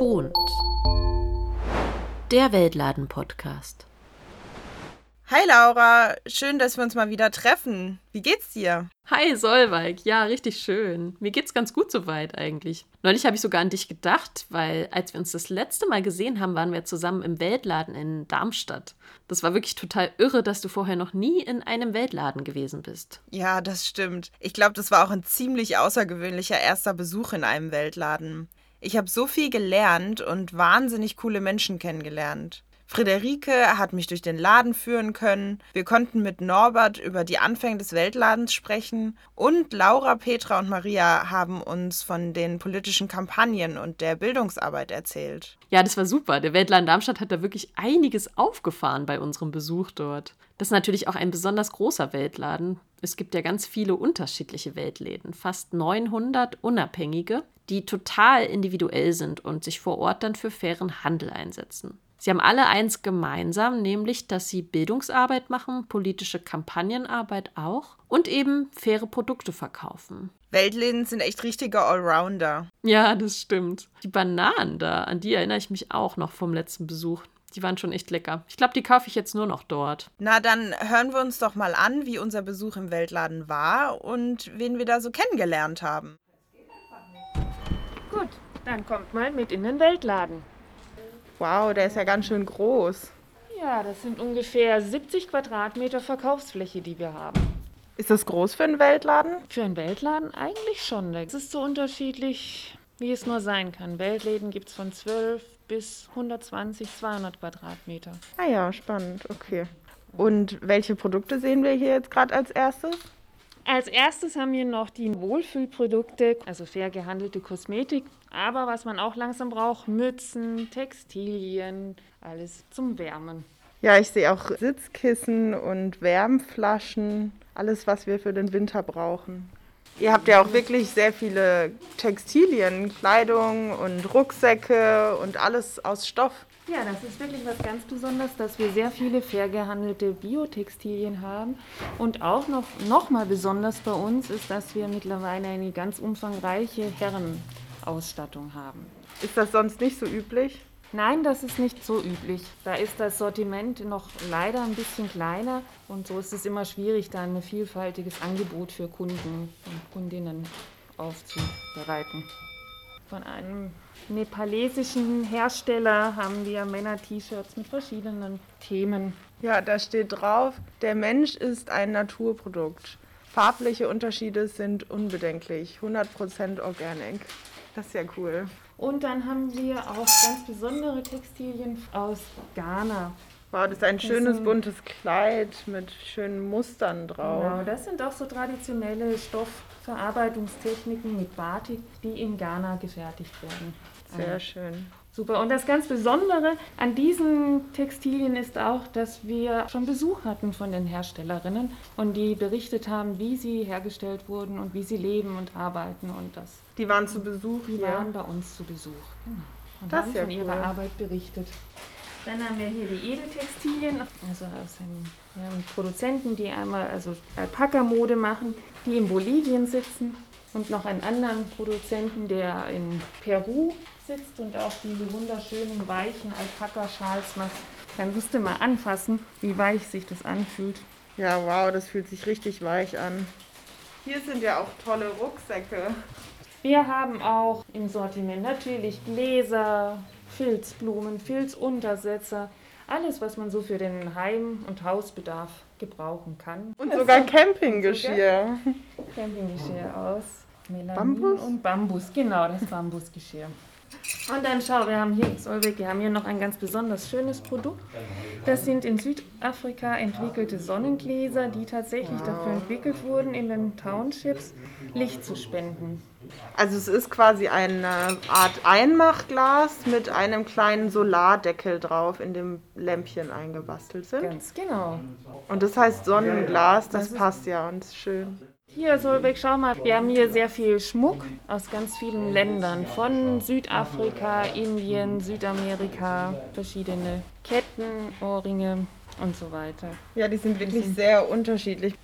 Vertont. Der Weltladen-Podcast. Hi Laura, schön, dass wir uns mal wieder treffen. Wie geht's dir? Hi Solveig, ja, richtig schön. Mir geht's ganz gut soweit eigentlich. Neulich habe ich sogar an dich gedacht, weil als wir uns das letzte Mal gesehen haben, waren wir zusammen im Weltladen in Darmstadt. Das war wirklich total irre, dass du vorher noch nie in einem Weltladen gewesen bist. Ja, das stimmt. Ich glaube, das war auch ein ziemlich außergewöhnlicher erster Besuch in einem Weltladen. Ich habe so viel gelernt und wahnsinnig coole Menschen kennengelernt. Friederike hat mich durch den Laden führen können. Wir konnten mit Norbert über die Anfänge des Weltladens sprechen. Und Laura, Petra und Maria haben uns von den politischen Kampagnen und der Bildungsarbeit erzählt. Ja, das war super. Der Weltladen Darmstadt hat da wirklich einiges aufgefahren bei unserem Besuch dort. Das ist natürlich auch ein besonders großer Weltladen. Es gibt ja ganz viele unterschiedliche Weltläden, fast 900 unabhängige, die total individuell sind und sich vor Ort dann für fairen Handel einsetzen. Sie haben alle eins gemeinsam, nämlich dass sie Bildungsarbeit machen, politische Kampagnenarbeit auch und eben faire Produkte verkaufen. Weltläden sind echt richtige Allrounder. Ja, das stimmt. Die Bananen da, an die erinnere ich mich auch noch vom letzten Besuch. Die waren schon echt lecker. Ich glaube, die kaufe ich jetzt nur noch dort. Na, dann hören wir uns doch mal an, wie unser Besuch im Weltladen war und wen wir da so kennengelernt haben. Gut, dann kommt mal mit in den Weltladen. Wow, der ist ja ganz schön groß. Ja, das sind ungefähr 70 Quadratmeter Verkaufsfläche, die wir haben. Ist das groß für einen Weltladen? Für einen Weltladen eigentlich schon. Es ist so unterschiedlich, wie es nur sein kann. Weltläden gibt es von 12 bis 120, 200 Quadratmeter. Ah ja, spannend, okay. Und welche Produkte sehen wir hier jetzt gerade als erstes? Als erstes haben wir noch die Wohlfühlprodukte, also fair gehandelte Kosmetik. Aber was man auch langsam braucht, Mützen, Textilien, alles zum Wärmen. Ja, ich sehe auch Sitzkissen und Wärmflaschen, alles, was wir für den Winter brauchen. Ihr habt ja auch wirklich sehr viele Textilien, Kleidung und Rucksäcke und alles aus Stoff. Ja, das ist wirklich was ganz Besonderes, dass wir sehr viele fair gehandelte Biotextilien haben. Und auch noch, noch mal besonders bei uns ist, dass wir mittlerweile eine ganz umfangreiche Herrenausstattung haben. Ist das sonst nicht so üblich? Nein, das ist nicht so üblich. Da ist das Sortiment noch leider ein bisschen kleiner und so ist es immer schwierig, da ein vielfältiges Angebot für Kunden und Kundinnen aufzubereiten. Von einem nepalesischen Hersteller haben wir Männer-T-Shirts mit verschiedenen Themen. Ja, da steht drauf, der Mensch ist ein Naturprodukt. Farbliche Unterschiede sind unbedenklich. 100% Organic. Das ist ja cool. Und dann haben wir auch ganz besondere Textilien aus Ghana. Wow, das ist ein schönes sind, buntes Kleid mit schönen Mustern drauf. Genau, das sind auch so traditionelle Stoffverarbeitungstechniken mit Batik, die in Ghana gefertigt werden. Sehr ah. schön. Super. Und das ganz Besondere an diesen Textilien ist auch, dass wir schon Besuch hatten von den Herstellerinnen und die berichtet haben, wie sie hergestellt wurden und wie sie leben und arbeiten und das. Die waren zu Besuch Die hier. waren bei uns zu Besuch. Genau. Und das haben ja von cool. ihrer Arbeit berichtet. Dann haben wir hier die Edeltextilien, also aus einem ja, Produzenten, die einmal also Alpaka-Mode machen, die in Bolivien sitzen und noch einen anderen Produzenten, der in Peru sitzt und auch diese wunderschönen weichen Alpaka-Schals macht. Dann musst du mal anfassen, wie weich sich das anfühlt. Ja, wow, das fühlt sich richtig weich an. Hier sind ja auch tolle Rucksäcke. Wir haben auch im Sortiment natürlich Gläser, Filzblumen, Filzuntersetzer, alles, was man so für den Heim- und Hausbedarf gebrauchen kann. Und sogar Campinggeschirr. Campinggeschirr aus Melanin Bambus? und Bambus, genau, das Bambusgeschirr. Und dann schau, wir haben hier, Solveig, wir haben hier noch ein ganz besonders schönes Produkt. Das sind in Südafrika entwickelte Sonnengläser, die tatsächlich dafür entwickelt wurden, in den Townships Licht zu spenden. Also es ist quasi eine Art Einmachglas mit einem kleinen Solardeckel drauf, in dem Lämpchen eingebastelt sind. Ganz genau. Und das heißt Sonnenglas, das, das passt ja und ist schön. Hier, Solveig, schau mal, wir haben hier sehr viel Schmuck aus ganz vielen Ländern. Von Südafrika, Indien, Südamerika, verschiedene Ketten, Ohrringe. Und so weiter. Ja, die sind wirklich sehr unterschiedlich.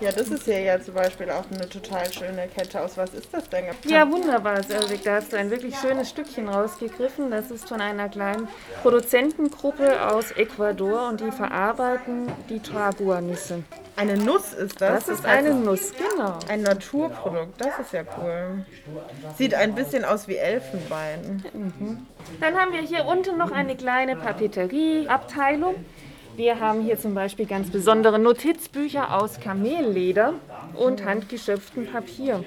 Ja, das ist hier ja zum Beispiel auch eine total schöne Kette. Aus was ist das denn? Ja, wunderbar, Selvig. Da hast du ein wirklich schönes Stückchen rausgegriffen. Das ist von einer kleinen Produzentengruppe aus Ecuador und die verarbeiten die Tragua-Nüsse. Eine Nuss ist das? Das ist eine Nuss, genau. Ein Naturprodukt, das ist ja cool. Sieht ein bisschen aus wie Elfenbein. Dann haben wir hier unten noch eine kleine Papeterie-Abteilung. Wir haben hier zum Beispiel ganz besondere Notizbücher aus Kamelleder und handgeschöpftem Papier.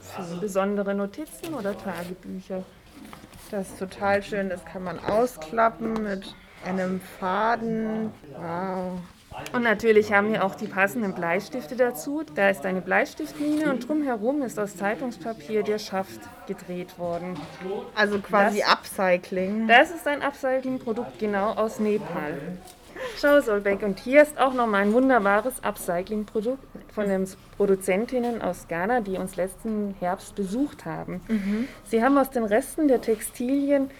Für besondere Notizen oder Tagebücher. Das ist total schön. Das kann man ausklappen mit einem Faden. Wow. Und natürlich haben wir auch die passenden Bleistifte dazu. Da ist eine Bleistiftmine und drumherum ist aus Zeitungspapier der Schaft gedreht worden. Also quasi Das- Upcycling. Das ist ein Upcycling-Produkt genau aus Nepal. Schau, Solbeck, und hier ist auch nochmal ein wunderbares Upcycling-Produkt von den Produzentinnen aus Ghana, die uns letzten Herbst besucht haben. Sie haben aus den Resten der Textilien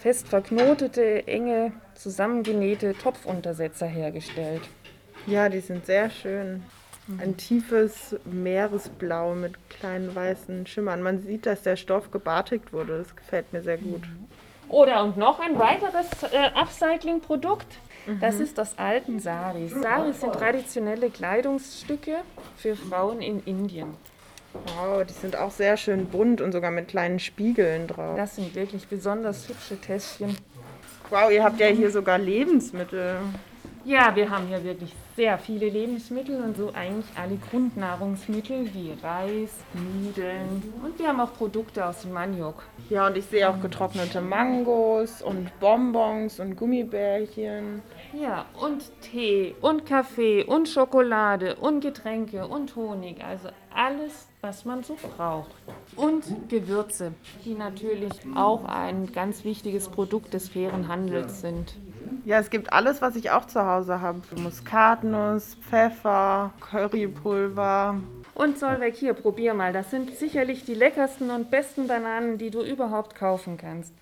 fest verknotete, enge, zusammengenähte Topfuntersetzer hergestellt. Ja, die sind sehr schön. Ein tiefes Meeresblau mit kleinen weißen Schimmern. Man sieht, dass der Stoff gebartigt wurde. Das gefällt mir sehr gut. Oder und noch ein weiteres äh, Upcycling-Produkt. Das ist aus alten Saris. Saris sind traditionelle Kleidungsstücke für Frauen in Indien. Wow, die sind auch sehr schön bunt und sogar mit kleinen Spiegeln drauf. Das sind wirklich besonders hübsche Täschchen. Wow, ihr habt ja hier sogar Lebensmittel. Ja, wir haben hier wirklich sehr viele Lebensmittel und so eigentlich alle Grundnahrungsmittel wie Reis, Nudeln und wir haben auch Produkte aus dem Maniok. Ja, und ich sehe auch getrocknete Mangos und Bonbons und Gummibärchen. Ja, und Tee und Kaffee und Schokolade und Getränke und Honig, also alles, was man so braucht. Und Gewürze, die natürlich auch ein ganz wichtiges Produkt des fairen Handels sind. Ja, es gibt alles, was ich auch zu Hause habe. Muskatnuss, Pfeffer, Currypulver. Und Solveig, hier, probier mal. Das sind sicherlich die leckersten und besten Bananen, die du überhaupt kaufen kannst.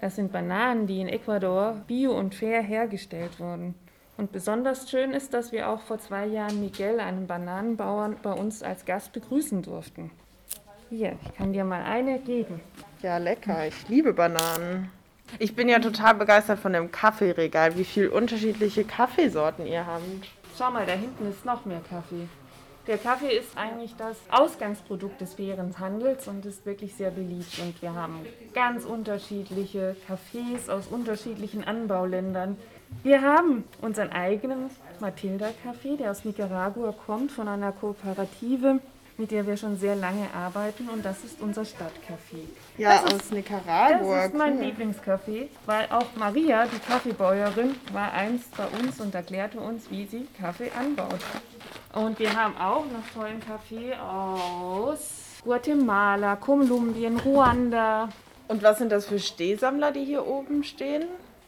Das sind Bananen, die in Ecuador bio und fair hergestellt wurden. Und besonders schön ist, dass wir auch vor zwei Jahren Miguel, einen Bananenbauern, bei uns als Gast begrüßen durften. Hier, ich kann dir mal eine geben. Ja, lecker. Ich liebe Bananen. Ich bin ja total begeistert von dem Kaffeeregal, wie viele unterschiedliche Kaffeesorten ihr habt. Schau mal, da hinten ist noch mehr Kaffee. Der Kaffee ist eigentlich das Ausgangsprodukt des fairen Handels und ist wirklich sehr beliebt. Und wir haben ganz unterschiedliche Kaffees aus unterschiedlichen Anbauländern. Wir haben unseren eigenen Matilda-Kaffee, der aus Nicaragua kommt, von einer Kooperative, mit der wir schon sehr lange arbeiten. Und das ist unser Stadtcafé. Ja, Das ist- aus Nicaragua. Das ist mein cool. Lieblingskaffee, weil auch Maria, die Kaffeebäuerin, war einst bei uns und erklärte uns, wie sie Kaffee anbaut. Und wir haben auch noch tollen Kaffee aus Guatemala, Kolumbien, Ruanda. Und was sind das für Stehsammler, die hier oben stehen?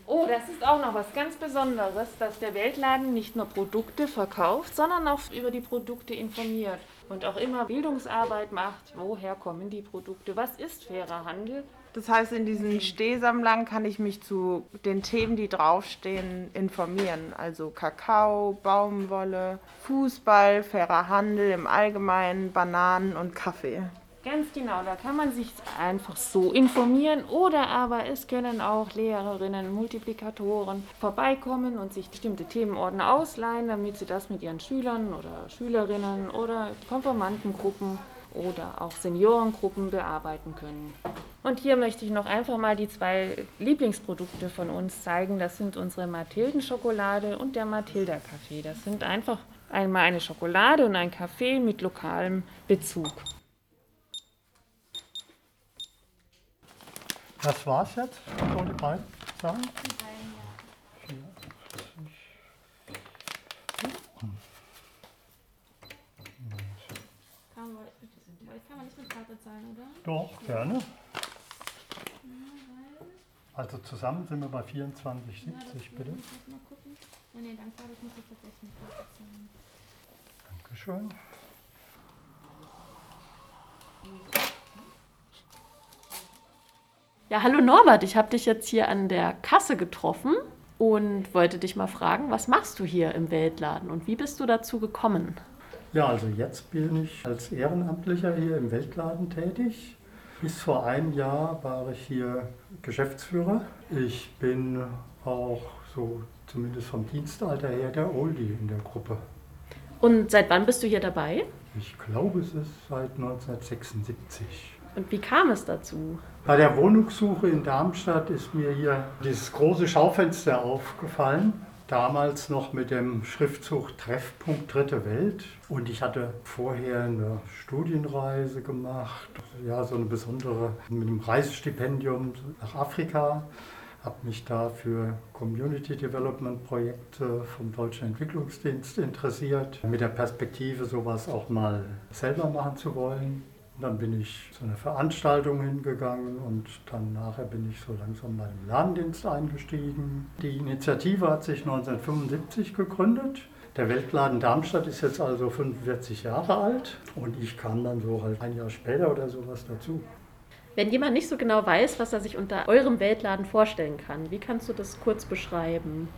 Oh, das ist auch noch was ganz Besonderes, dass der Weltladen nicht nur Produkte verkauft, sondern auch über die Produkte informiert und auch immer Bildungsarbeit macht. Woher kommen die Produkte? Was ist fairer Handel? Das heißt, in diesen Stehsammlern kann ich mich zu den Themen, die draufstehen, informieren. Also Kakao, Baumwolle, Fußball, fairer Handel im Allgemeinen, Bananen und Kaffee. Ganz genau, da kann man sich einfach so informieren oder aber es können auch Lehrerinnen, Multiplikatoren vorbeikommen und sich bestimmte Themenordner ausleihen, damit sie das mit ihren Schülern oder Schülerinnen oder Konformantengruppen oder auch Seniorengruppen bearbeiten können. Und hier möchte ich noch einfach mal die zwei Lieblingsprodukte von uns zeigen. Das sind unsere Mathildenschokolade und der Mathilda Kaffee. Das sind einfach einmal eine Schokolade und ein Kaffee mit lokalem Bezug. Das war's jetzt, so die beiden Sachen. Kann man, kann man nicht mit Karte zahlen, oder? Doch, gerne. Also zusammen sind wir bei 24,70 bitte. Oh nee, dankbar, das muss ich tatsächlich mit Karte zahlen. Dankeschön. Ja, hallo Norbert, ich habe dich jetzt hier an der Kasse getroffen und wollte dich mal fragen, was machst du hier im Weltladen und wie bist du dazu gekommen? Ja, also jetzt bin ich als Ehrenamtlicher hier im Weltladen tätig. Bis vor einem Jahr war ich hier Geschäftsführer. Ich bin auch so zumindest vom Dienstalter her der Oldie in der Gruppe. Und seit wann bist du hier dabei? Ich glaube, es ist seit 1976. Und wie kam es dazu? Bei der Wohnungssuche in Darmstadt ist mir hier dieses große Schaufenster aufgefallen. Damals noch mit dem Schriftzug Treffpunkt Dritte Welt. Und ich hatte vorher eine Studienreise gemacht, ja, so eine besondere mit einem Reisestipendium nach Afrika. Habe mich da für Community Development Projekte vom Deutschen Entwicklungsdienst interessiert, mit der Perspektive, sowas auch mal selber machen zu wollen. Dann bin ich zu einer Veranstaltung hingegangen und dann nachher bin ich so langsam bei dem Ladendienst eingestiegen. Die Initiative hat sich 1975 gegründet. Der Weltladen Darmstadt ist jetzt also 45 Jahre alt und ich kam dann so halt ein Jahr später oder sowas dazu. Wenn jemand nicht so genau weiß, was er sich unter eurem Weltladen vorstellen kann, wie kannst du das kurz beschreiben?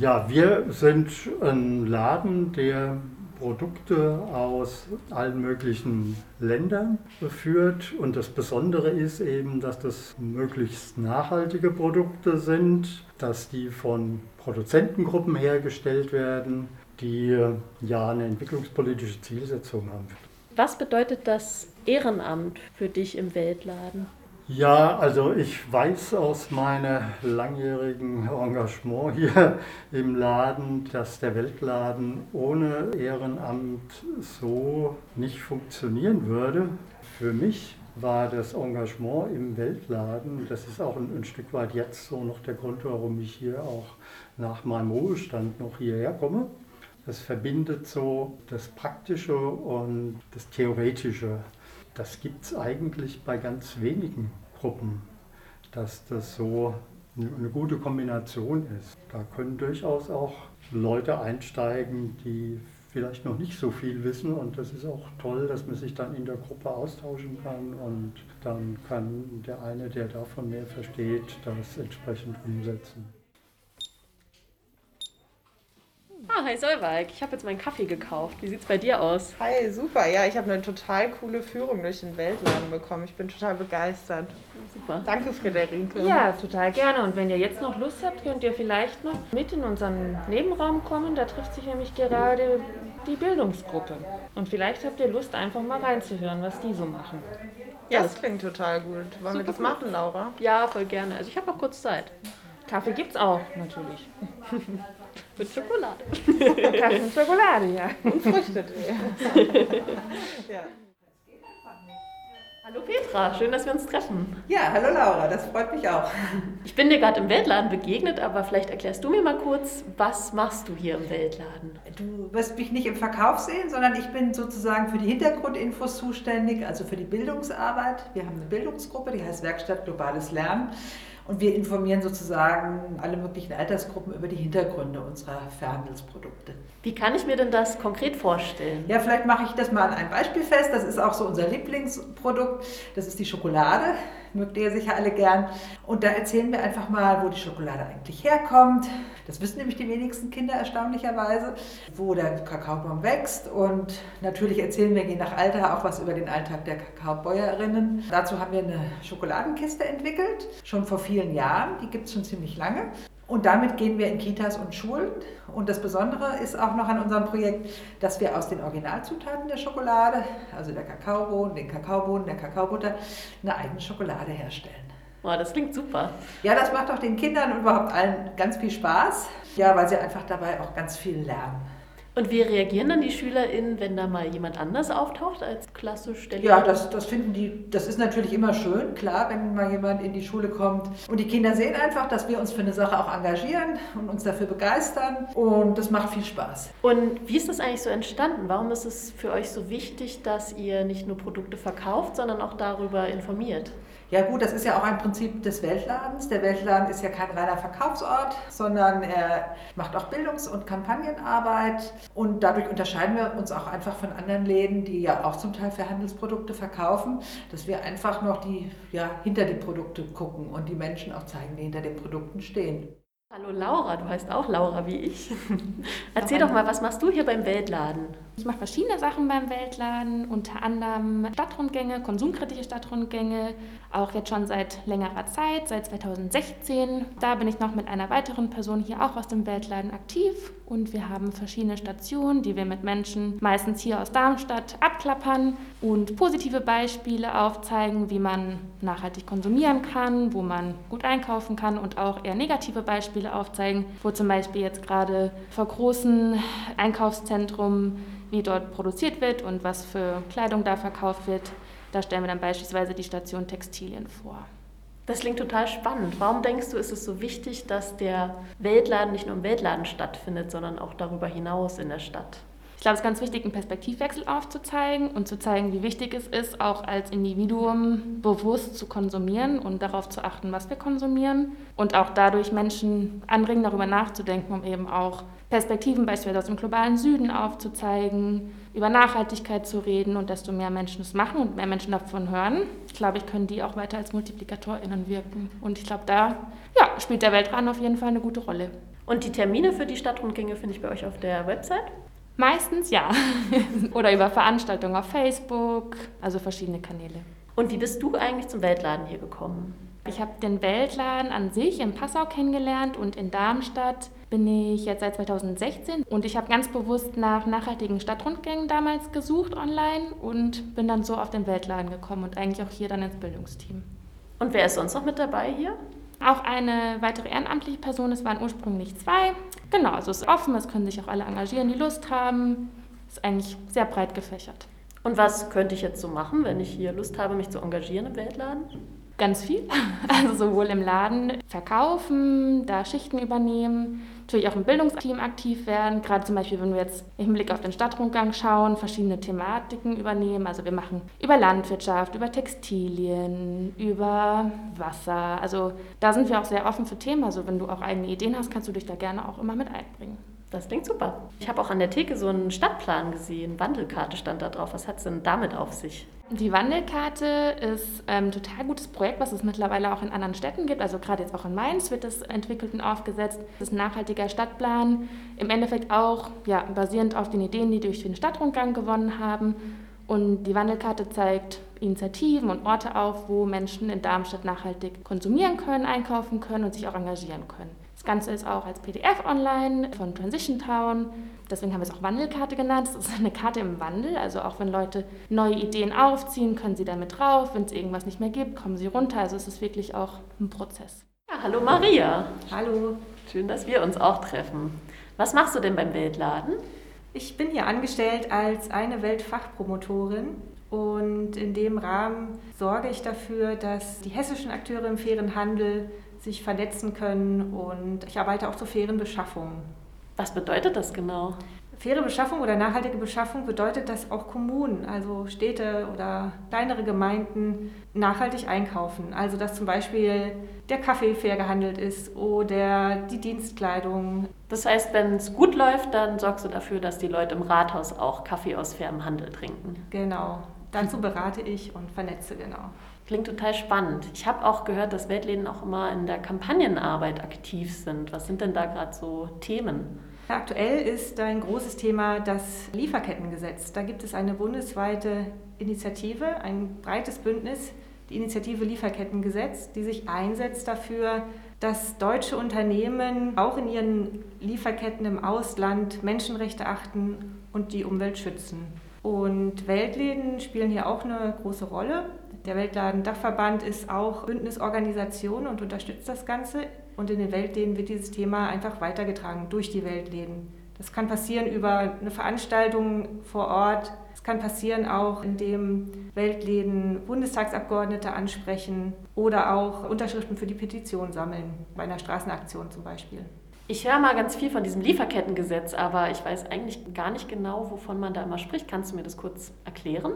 Ja, wir sind ein Laden, der Produkte aus allen möglichen Ländern führt. Und das Besondere ist eben, dass das möglichst nachhaltige Produkte sind, dass die von Produzentengruppen hergestellt werden, die ja eine entwicklungspolitische Zielsetzung haben. Was bedeutet das Ehrenamt für dich im Weltladen? Ja, also ich weiß aus meinem langjährigen Engagement hier im Laden, dass der Weltladen ohne Ehrenamt so nicht funktionieren würde. Für mich war das Engagement im Weltladen, das ist auch ein, ein, Stück weit jetzt so noch der Grund, warum ich hier auch nach meinem Ruhestand noch hierher komme. Das verbindet so das Praktische und das Theoretische das gibt es eigentlich bei ganz wenigen Gruppen, dass das so eine gute Kombination ist. Da können durchaus auch Leute einsteigen, die vielleicht noch nicht so viel wissen und das ist auch toll, dass man sich dann in der Gruppe austauschen kann und dann kann der eine, der davon mehr versteht, das entsprechend umsetzen. Ah, hi Solveig, ich habe jetzt meinen Kaffee gekauft. Wie sieht's bei dir aus? Hi, super. Ja, ich habe eine total coole Führung durch den Weltladen bekommen. Ich bin total begeistert. Super. Danke, Friederike. Ja, total gerne. Und wenn ihr jetzt noch Lust habt, könnt ihr vielleicht noch mit in unseren Nebenraum kommen. Da trifft sich nämlich gerade die Bildungsgruppe. Und vielleicht habt ihr Lust, einfach mal reinzuhören, was die so machen. Ja, das klingt total gut. Wollen wir das machen, Laura? Ja, voll gerne. Also ich habe noch kurz Zeit. Kaffee gibt's auch, natürlich. Mit Schokolade. Kaffee und Schokolade, ja. Und Früchtetee. ja. Hallo Petra, schön, dass wir uns treffen. Ja, hallo Laura, das freut mich auch. Ich bin dir gerade im Weltladen begegnet, aber vielleicht erklärst du mir mal kurz, was machst du hier im Weltladen? Du wirst mich nicht im Verkauf sehen, sondern ich bin sozusagen für die Hintergrundinfos zuständig, also für die Bildungsarbeit. Wir haben eine Bildungsgruppe, die heißt Werkstatt Globales Lernen. Und wir informieren sozusagen alle möglichen Altersgruppen über die Hintergründe unserer Verhandelsprodukte. Wie kann ich mir denn das konkret vorstellen? Ja, vielleicht mache ich das mal an einem Beispiel fest. Das ist auch so unser Lieblingsprodukt. Das ist die Schokolade. Mögt ihr sicher alle gern. Und da erzählen wir einfach mal, wo die Schokolade eigentlich herkommt. Das wissen nämlich die wenigsten Kinder erstaunlicherweise. Wo der Kakaobaum wächst. Und natürlich erzählen wir je nach Alter auch was über den Alltag der Kakaobäuerinnen. Dazu haben wir eine Schokoladenkiste entwickelt, schon vor vielen Jahren. Die gibt es schon ziemlich lange. Und damit gehen wir in Kitas und Schulen. Und das Besondere ist auch noch an unserem Projekt, dass wir aus den Originalzutaten der Schokolade, also der Kakaobohnen, den Kakaobohnen, der Kakaobutter, eine eigene Schokolade herstellen. Boah, das klingt super. Ja, das macht auch den Kindern und überhaupt allen ganz viel Spaß. Ja, weil sie einfach dabei auch ganz viel lernen. Und wie reagieren dann die SchülerInnen, wenn da mal jemand anders auftaucht als klassisch der Ja, das, das finden die, das ist natürlich immer schön, klar, wenn mal jemand in die Schule kommt. Und die Kinder sehen einfach, dass wir uns für eine Sache auch engagieren und uns dafür begeistern. Und das macht viel Spaß. Und wie ist das eigentlich so entstanden? Warum ist es für euch so wichtig, dass ihr nicht nur Produkte verkauft, sondern auch darüber informiert? Ja gut, das ist ja auch ein Prinzip des Weltladens. Der Weltladen ist ja kein reiner Verkaufsort, sondern er macht auch Bildungs- und Kampagnenarbeit. Und dadurch unterscheiden wir uns auch einfach von anderen Läden, die ja auch zum Teil für Handelsprodukte verkaufen, dass wir einfach noch die, ja, hinter die Produkte gucken und die Menschen auch zeigen, die hinter den Produkten stehen. Hallo Laura, du heißt auch Laura wie ich. Erzähl doch mal, was machst du hier beim Weltladen? Ich mache verschiedene Sachen beim Weltladen, unter anderem Stadtrundgänge, konsumkritische Stadtrundgänge, auch jetzt schon seit längerer Zeit, seit 2016. Da bin ich noch mit einer weiteren Person hier auch aus dem Weltladen aktiv und wir haben verschiedene Stationen, die wir mit Menschen meistens hier aus Darmstadt abklappern und positive Beispiele aufzeigen, wie man nachhaltig konsumieren kann, wo man gut einkaufen kann und auch eher negative Beispiele aufzeigen, wo zum Beispiel jetzt gerade vor großen Einkaufszentren, wie dort produziert wird und was für Kleidung da verkauft wird. Da stellen wir dann beispielsweise die Station Textilien vor. Das klingt total spannend. Warum denkst du, ist es so wichtig, dass der Weltladen nicht nur im Weltladen stattfindet, sondern auch darüber hinaus in der Stadt? Ich glaube, es ist ganz wichtig, einen Perspektivwechsel aufzuzeigen und zu zeigen, wie wichtig es ist, auch als Individuum bewusst zu konsumieren und darauf zu achten, was wir konsumieren. Und auch dadurch Menschen anregen, darüber nachzudenken, um eben auch Perspektiven beispielsweise aus dem globalen Süden aufzuzeigen, über Nachhaltigkeit zu reden und desto mehr Menschen es machen und mehr Menschen davon hören, glaube ich, können die auch weiter als MultiplikatorInnen wirken. Und ich glaube, da ja, spielt der Weltraum auf jeden Fall eine gute Rolle. Und die Termine für die Stadtrundgänge finde ich bei euch auf der Website? Meistens ja. Oder über Veranstaltungen auf Facebook, also verschiedene Kanäle. Und wie bist du eigentlich zum Weltladen hier gekommen? Ich habe den Weltladen an sich in Passau kennengelernt und in Darmstadt bin ich jetzt seit 2016 und ich habe ganz bewusst nach nachhaltigen Stadtrundgängen damals gesucht online und bin dann so auf den Weltladen gekommen und eigentlich auch hier dann ins Bildungsteam. Und wer ist sonst noch mit dabei hier? Auch eine weitere ehrenamtliche Person, es waren ursprünglich zwei. Genau, also es ist offen, es können sich auch alle engagieren, die Lust haben. Ist eigentlich sehr breit gefächert. Und was könnte ich jetzt so machen, wenn ich hier Lust habe, mich zu engagieren im Weltladen? Ganz viel. Also sowohl im Laden verkaufen, da Schichten übernehmen, natürlich auch im Bildungsteam aktiv werden. Gerade zum Beispiel, wenn wir jetzt im Blick auf den Stadtrundgang schauen, verschiedene Thematiken übernehmen. Also wir machen über Landwirtschaft, über Textilien, über Wasser. Also da sind wir auch sehr offen für Themen. Also wenn du auch eigene Ideen hast, kannst du dich da gerne auch immer mit einbringen. Das klingt super. Ich habe auch an der Theke so einen Stadtplan gesehen. Wandelkarte stand da drauf. Was hat es denn damit auf sich? Die Wandelkarte ist ein ähm, total gutes Projekt, was es mittlerweile auch in anderen Städten gibt. Also gerade jetzt auch in Mainz wird es entwickelt und aufgesetzt. Das ist ein nachhaltiger Stadtplan. Im Endeffekt auch ja, basierend auf den Ideen, die durch den Stadtrundgang gewonnen haben. Und die Wandelkarte zeigt Initiativen und Orte auf, wo Menschen in Darmstadt nachhaltig konsumieren können, einkaufen können und sich auch engagieren können. Ganze ist auch als PDF online von Transition Town. Deswegen haben wir es auch Wandelkarte genannt. Das ist eine Karte im Wandel. Also auch wenn Leute neue Ideen aufziehen, können sie damit drauf. Wenn es irgendwas nicht mehr gibt, kommen sie runter. Also es ist wirklich auch ein Prozess. Ja, hallo Maria. Hallo. Schön, dass wir uns auch treffen. Was machst du denn beim Weltladen? Ich bin hier angestellt als eine Weltfachpromotorin und in dem Rahmen sorge ich dafür, dass die hessischen Akteure im fairen Handel sich vernetzen können und ich arbeite auch zur fairen Beschaffung. Was bedeutet das genau? Faire Beschaffung oder nachhaltige Beschaffung bedeutet, dass auch Kommunen, also Städte oder kleinere Gemeinden nachhaltig einkaufen. Also dass zum Beispiel der Kaffee fair gehandelt ist oder die Dienstkleidung. Das heißt, wenn es gut läuft, dann sorgst du dafür, dass die Leute im Rathaus auch Kaffee aus fairem Handel trinken. Genau. Dazu berate ich und vernetze genau. Klingt total spannend. Ich habe auch gehört, dass Weltläden auch immer in der Kampagnenarbeit aktiv sind. Was sind denn da gerade so Themen? Aktuell ist ein großes Thema das Lieferkettengesetz. Da gibt es eine bundesweite Initiative, ein breites Bündnis, die Initiative Lieferkettengesetz, die sich einsetzt dafür, dass deutsche Unternehmen auch in ihren Lieferketten im Ausland Menschenrechte achten und die Umwelt schützen. Und Weltläden spielen hier auch eine große Rolle. Der Weltladen-Dachverband ist auch Bündnisorganisation und unterstützt das Ganze. Und in den Weltläden wird dieses Thema einfach weitergetragen durch die Weltläden. Das kann passieren über eine Veranstaltung vor Ort. Es kann passieren auch, indem Weltläden Bundestagsabgeordnete ansprechen oder auch Unterschriften für die Petition sammeln, bei einer Straßenaktion zum Beispiel. Ich höre mal ganz viel von diesem Lieferkettengesetz, aber ich weiß eigentlich gar nicht genau, wovon man da immer spricht. Kannst du mir das kurz erklären?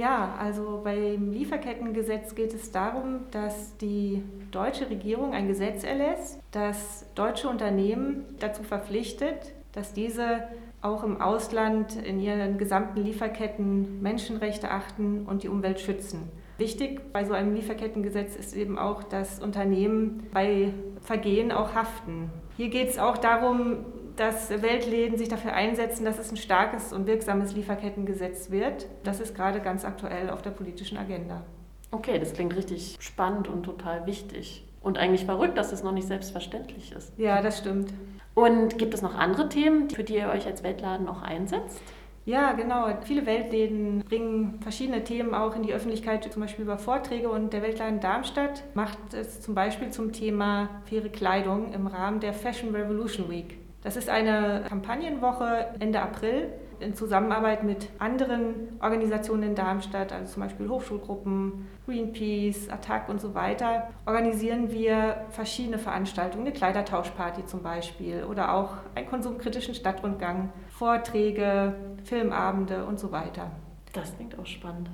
Ja, also beim Lieferkettengesetz geht es darum, dass die deutsche Regierung ein Gesetz erlässt, das deutsche Unternehmen dazu verpflichtet, dass diese auch im Ausland in ihren gesamten Lieferketten Menschenrechte achten und die Umwelt schützen. Wichtig bei so einem Lieferkettengesetz ist eben auch, dass Unternehmen bei Vergehen auch haften. Hier geht es auch darum, dass Weltläden sich dafür einsetzen, dass es ein starkes und wirksames Lieferkettengesetz wird. Das ist gerade ganz aktuell auf der politischen Agenda. Okay, das klingt richtig spannend und total wichtig. Und eigentlich verrückt, dass es noch nicht selbstverständlich ist. Ja, das stimmt. Und gibt es noch andere Themen, für die ihr euch als Weltladen auch einsetzt? Ja, genau. Viele Weltläden bringen verschiedene Themen auch in die Öffentlichkeit, zum Beispiel über Vorträge. Und der Weltladen Darmstadt macht es zum Beispiel zum Thema faire Kleidung im Rahmen der Fashion Revolution Week. Das ist eine Kampagnenwoche Ende April in Zusammenarbeit mit anderen Organisationen in Darmstadt, also zum Beispiel Hochschulgruppen, Greenpeace, Attac und so weiter, organisieren wir verschiedene Veranstaltungen, eine Kleidertauschparty zum Beispiel oder auch einen konsumkritischen Stadtrundgang, Vorträge, Filmabende und so weiter. Das klingt auch spannend.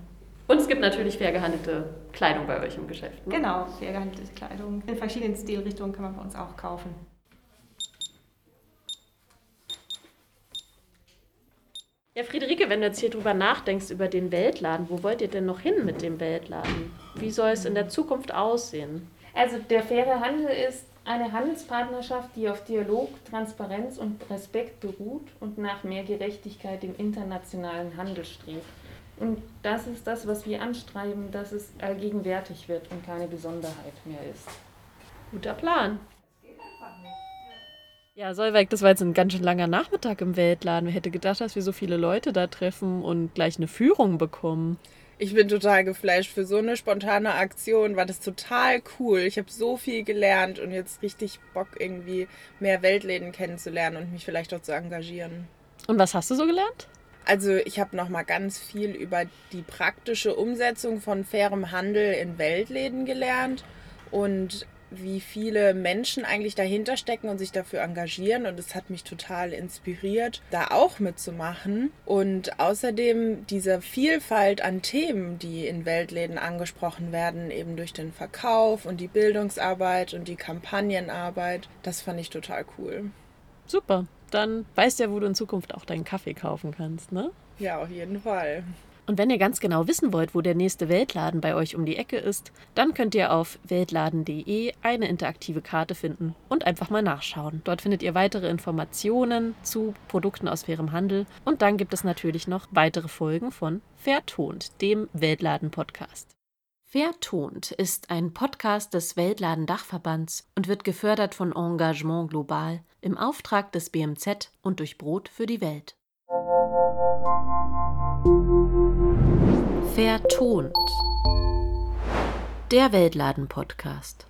Und es gibt natürlich fair gehandelte Kleidung bei euch im Geschäft. Ne? Genau, fair gehandelte Kleidung. In verschiedenen Stilrichtungen kann man bei uns auch kaufen. Ja, Friederike, wenn du jetzt hier drüber nachdenkst, über den Weltladen, wo wollt ihr denn noch hin mit dem Weltladen? Wie soll es in der Zukunft aussehen? Also der faire Handel ist eine Handelspartnerschaft, die auf Dialog, Transparenz und Respekt beruht und nach mehr Gerechtigkeit im internationalen Handel strebt. Und das ist das, was wir anstreben, dass es allgegenwärtig wird und keine Besonderheit mehr ist. Guter Plan. Ja, Solveig, das war jetzt ein ganz schön langer Nachmittag im Weltladen. Wer hätte gedacht, dass wir so viele Leute da treffen und gleich eine Führung bekommen? Ich bin total geflasht. Für so eine spontane Aktion war das total cool. Ich habe so viel gelernt und jetzt richtig Bock, irgendwie mehr Weltläden kennenzulernen und mich vielleicht auch zu engagieren. Und was hast du so gelernt? Also ich habe noch mal ganz viel über die praktische Umsetzung von fairem Handel in Weltläden gelernt und wie viele Menschen eigentlich dahinter stecken und sich dafür engagieren. Und es hat mich total inspiriert, da auch mitzumachen. Und außerdem diese Vielfalt an Themen, die in Weltläden angesprochen werden, eben durch den Verkauf und die Bildungsarbeit und die Kampagnenarbeit, das fand ich total cool. Super. Dann weißt du ja, wo du in Zukunft auch deinen Kaffee kaufen kannst, ne? Ja, auf jeden Fall. Und wenn ihr ganz genau wissen wollt, wo der nächste Weltladen bei euch um die Ecke ist, dann könnt ihr auf weltladen.de eine interaktive Karte finden und einfach mal nachschauen. Dort findet ihr weitere Informationen zu Produkten aus fairem Handel und dann gibt es natürlich noch weitere Folgen von Vertont, dem Weltladen-Podcast. Vertont ist ein Podcast des Weltladen-Dachverbands und wird gefördert von Engagement Global im Auftrag des BMZ und durch Brot für die Welt. Vertont. Der Weltladen-Podcast.